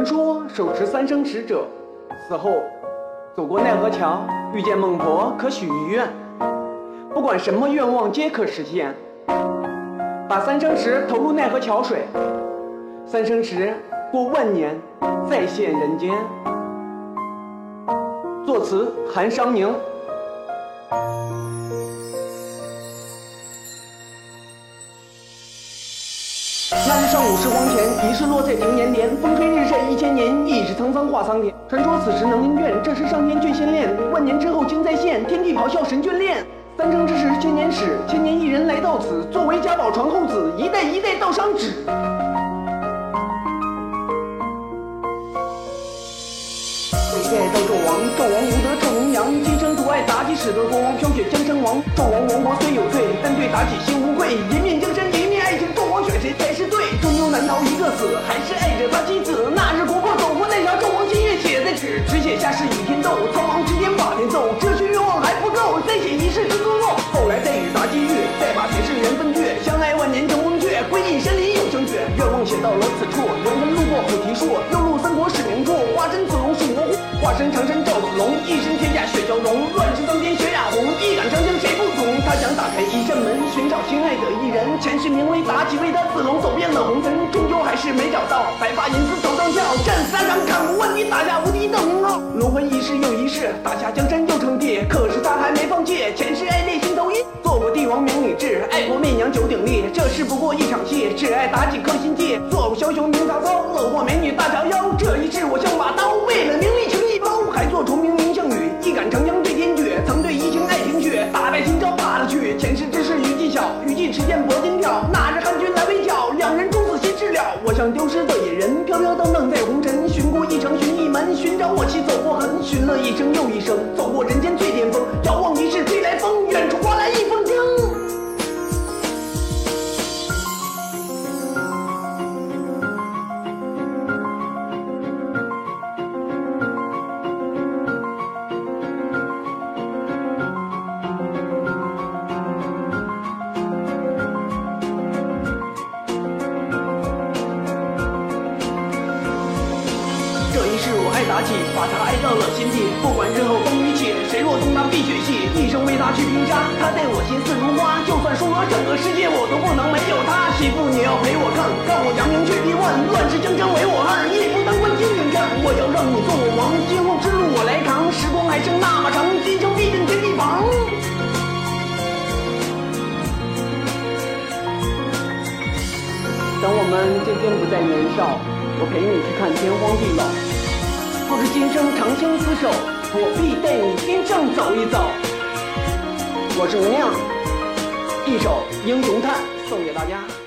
传说手持三生石者，死后走过奈何桥，遇见孟婆可许一愿，不管什么愿望皆可实现。把三生石投入奈何桥水，三生石过万年再现人间。作词韩商宁。那日上午，时光前，疑是落在庭檐帘。风吹日晒一千年，亦是沧桑化苍天。传说此时能应卷，这是上天眷心恋。万年之后经再现，天地咆哮神眷恋。三生之时千年始，千年一人来到此，作为家宝传后子，一代一代道上旨。历代到纣王，纣王无德纣弘羊，今生独爱妲己，使得国王飘雪江山王。纣王亡国虽有罪，但对妲己心无愧。还是爱着他妻子。那日国破走过那条，纣王心愿写在纸，只写下是与天斗，苍茫之间把天奏。这些愿望还不够，再写一世之作梦。后来再与妲己遇，再把前世缘分绝，相爱万年成风雀，归隐山林又相绝。愿望写到了此处，缘分路过菩提树，又入三国史名著，化身子龙是魔狐，化身长生赵子龙，一身天下血蛟龙，乱世当天血染红，一杆长枪谁不从？他想打开一扇门，寻找心爱人，前世名为妲己，为他子龙走遍了红尘，终究还是没找到，白发银丝头上翘，战三场砍无万敌，打下无敌的名号。轮回一世又一世，打下江山又称帝，可是他还没放弃，前世爱恋心头一，做过帝王明理智，爱过媚娘九鼎立，这事不过一场戏，只爱妲己刻心计，做过枭雄明曹操，恶过美女大乔腰，这一世我像把像丢失的野人，飘飘荡荡在红尘，寻过一程寻一门，寻找我妻走过痕，寻了一生又一生，打起，把她爱到了心底。不管日后风雨起，谁若同她碧血戏，一生为她去拼杀。她在我心似如花，就算输了整个世界，我都不能没有她。媳妇你要陪我看，看我扬名去地万，乱世江山唯我汉，一夫当关金云战。我要让你做我王，今后之路我来扛。时光还剩那么长，今生必定天地房。等我们渐渐不再年少，我陪你去看天荒地老。若是今生长相厮守，我必带你天上走一走。我是吴亮，一首《英雄叹》送给大家。